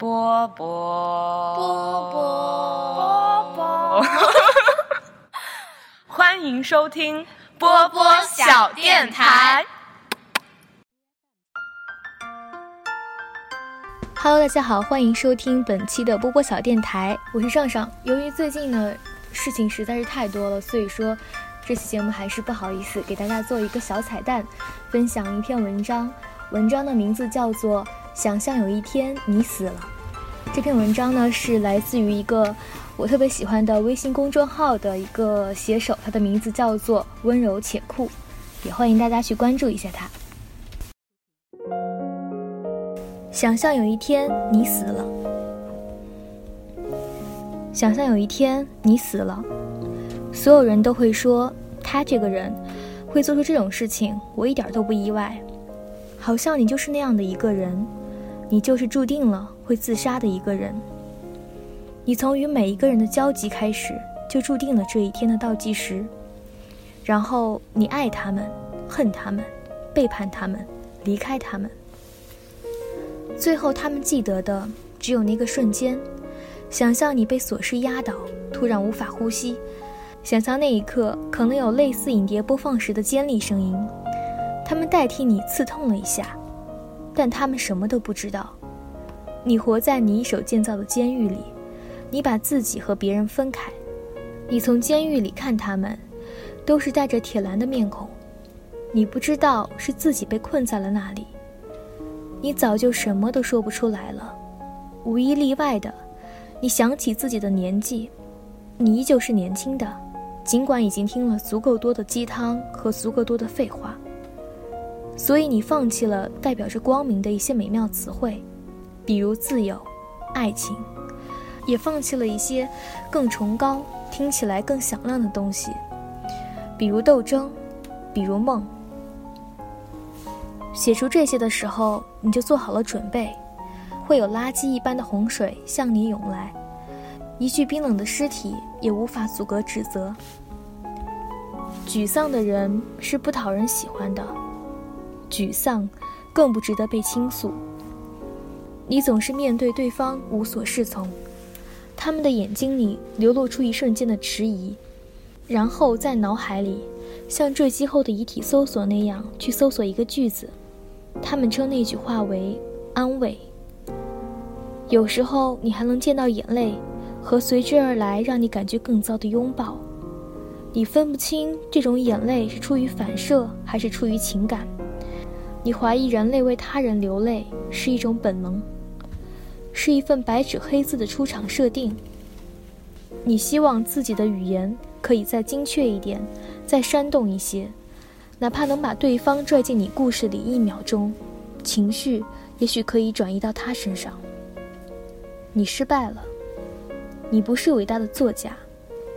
波波波波波波，欢迎收听波波小电台。Hello，大家好，欢迎收听本期的波波小电台，我是上上。由于最近呢事情实在是太多了，所以说这期节目还是不好意思给大家做一个小彩蛋，分享一篇文章。文章的名字叫做《想象有一天你死了》。这篇文章呢是来自于一个我特别喜欢的微信公众号的一个写手，他的名字叫做温柔且酷，也欢迎大家去关注一下他。想象有一天你死了，想象有一天你死了，所有人都会说他这个人会做出这种事情，我一点都不意外。好像你就是那样的一个人，你就是注定了会自杀的一个人。你从与每一个人的交集开始，就注定了这一天的倒计时。然后你爱他们，恨他们，背叛他们，离开他们。最后，他们记得的只有那个瞬间。想象你被琐事压倒，突然无法呼吸；想象那一刻可能有类似影碟播放时的尖利声音，他们代替你刺痛了一下，但他们什么都不知道。你活在你一手建造的监狱里，你把自己和别人分开，你从监狱里看他们，都是带着铁栏的面孔，你不知道是自己被困在了那里。你早就什么都说不出来了，无一例外的，你想起自己的年纪，你依旧是年轻的，尽管已经听了足够多的鸡汤和足够多的废话。所以你放弃了代表着光明的一些美妙词汇，比如自由、爱情，也放弃了一些更崇高、听起来更响亮的东西，比如斗争，比如梦。写出这些的时候，你就做好了准备，会有垃圾一般的洪水向你涌来，一具冰冷的尸体也无法阻隔指责。沮丧的人是不讨人喜欢的，沮丧更不值得被倾诉。你总是面对对方无所适从，他们的眼睛里流露出一瞬间的迟疑，然后在脑海里像坠机后的遗体搜索那样去搜索一个句子。他们称那句话为安慰。有时候你还能见到眼泪和随之而来让你感觉更糟的拥抱。你分不清这种眼泪是出于反射还是出于情感。你怀疑人类为他人流泪是一种本能，是一份白纸黑字的出场设定。你希望自己的语言可以再精确一点，再煽动一些。哪怕能把对方拽进你故事里一秒钟，情绪也许可以转移到他身上。你失败了，你不是伟大的作家，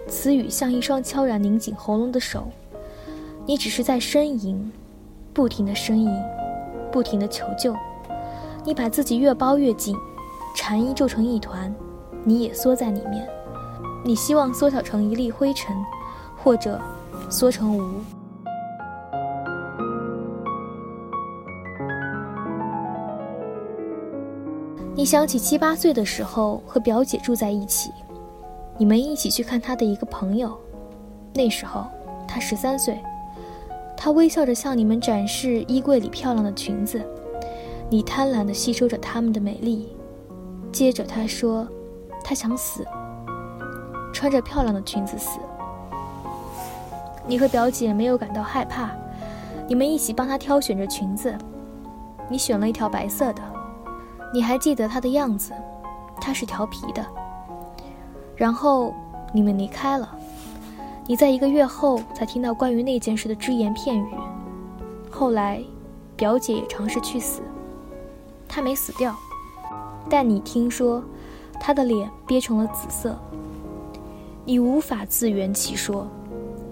词语像一双悄然拧紧喉咙的手，你只是在呻吟，不停的呻吟，不停的求救。你把自己越包越紧，蝉衣皱成一团，你也缩在里面。你希望缩小成一粒灰尘，或者缩成无。你想起七八岁的时候和表姐住在一起，你们一起去看她的一个朋友，那时候她十三岁，她微笑着向你们展示衣柜里漂亮的裙子，你贪婪地吸收着她们的美丽，接着她说，她想死，穿着漂亮的裙子死。你和表姐没有感到害怕，你们一起帮她挑选着裙子，你选了一条白色的。你还记得他的样子，他是调皮的。然后你们离开了，你在一个月后才听到关于那件事的只言片语。后来，表姐也尝试去死，她没死掉，但你听说，她的脸憋成了紫色。你无法自圆其说，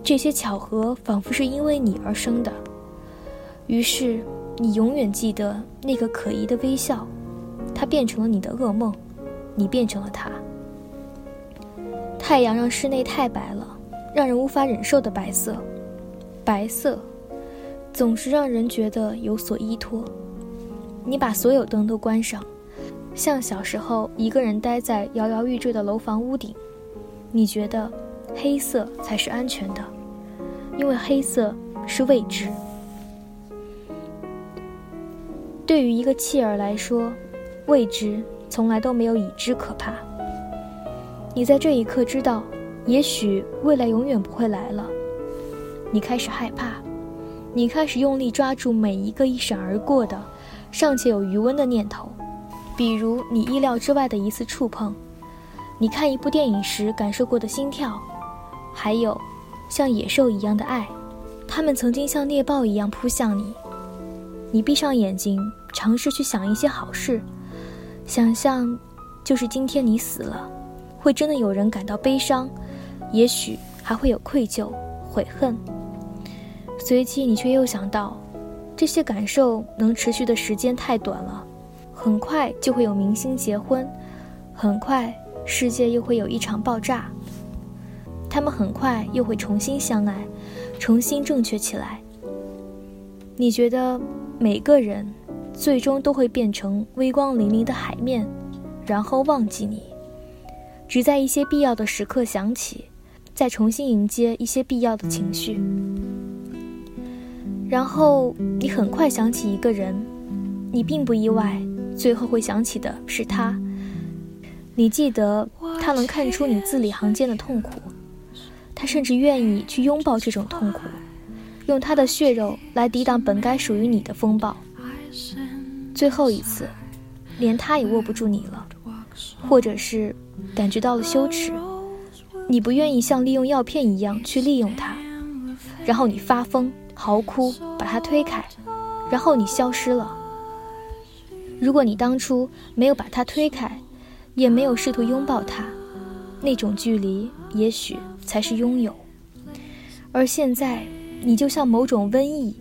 这些巧合仿佛是因为你而生的。于是，你永远记得那个可疑的微笑。它变成了你的噩梦，你变成了它。太阳让室内太白了，让人无法忍受的白色。白色，总是让人觉得有所依托。你把所有灯都关上，像小时候一个人待在摇摇欲坠的楼房屋顶，你觉得黑色才是安全的，因为黑色是未知。对于一个弃儿来说，未知从来都没有已知可怕。你在这一刻知道，也许未来永远不会来了。你开始害怕，你开始用力抓住每一个一闪而过的、尚且有余温的念头，比如你意料之外的一次触碰，你看一部电影时感受过的心跳，还有像野兽一样的爱，他们曾经像猎豹一样扑向你。你闭上眼睛，尝试去想一些好事，想象就是今天你死了。会真的有人感到悲伤，也许还会有愧疚、悔恨。随即，你却又想到，这些感受能持续的时间太短了，很快就会有明星结婚，很快世界又会有一场爆炸，他们很快又会重新相爱，重新正确起来。你觉得每个人最终都会变成微光粼粼的海面，然后忘记你。只在一些必要的时刻想起，再重新迎接一些必要的情绪，然后你很快想起一个人，你并不意外，最后会想起的是他。你记得他能看出你字里行间的痛苦，他甚至愿意去拥抱这种痛苦，用他的血肉来抵挡本该属于你的风暴。最后一次，连他也握不住你了，或者是。感觉到了羞耻，你不愿意像利用药片一样去利用它，然后你发疯嚎哭，把它推开，然后你消失了。如果你当初没有把它推开，也没有试图拥抱它，那种距离也许才是拥有。而现在，你就像某种瘟疫，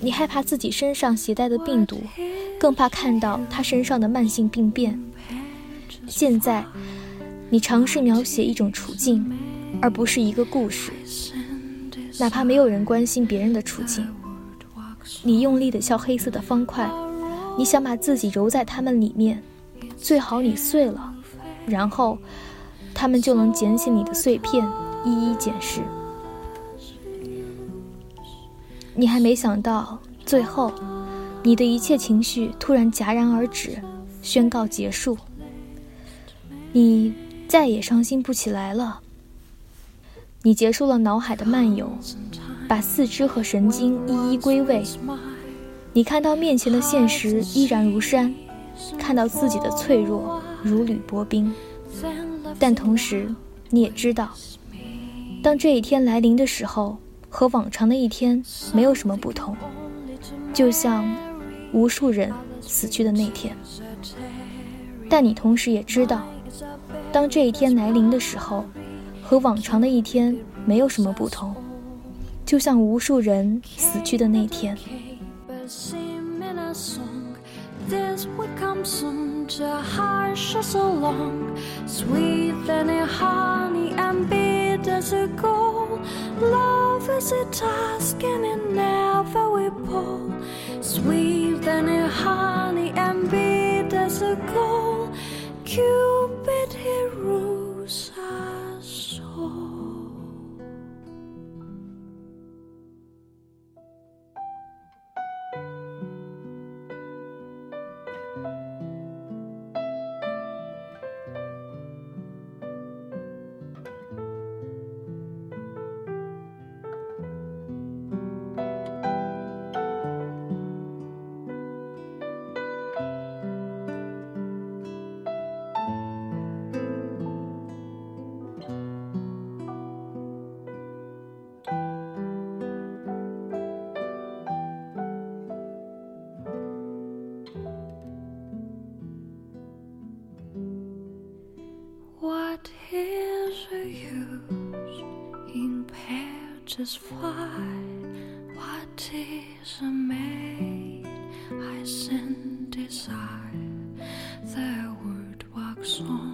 你害怕自己身上携带的病毒，更怕看到他身上的慢性病变。现在，你尝试描写一种处境，而不是一个故事。哪怕没有人关心别人的处境，你用力地敲黑色的方块，你想把自己揉在它们里面。最好你碎了，然后，他们就能捡起你的碎片，一一检视。你还没想到，最后，你的一切情绪突然戛然而止，宣告结束。你再也伤心不起来了。你结束了脑海的漫游，把四肢和神经一一归位。你看到面前的现实依然如山，看到自己的脆弱如履薄冰。但同时，你也知道，当这一天来临的时候，和往常的一天没有什么不同，就像无数人死去的那天。但你同时也知道。当这一天来临的时候，和往常的一天没有什么不同，就像无数人死去的那天。here just fly. What is a maid? I send desire. The word walks on.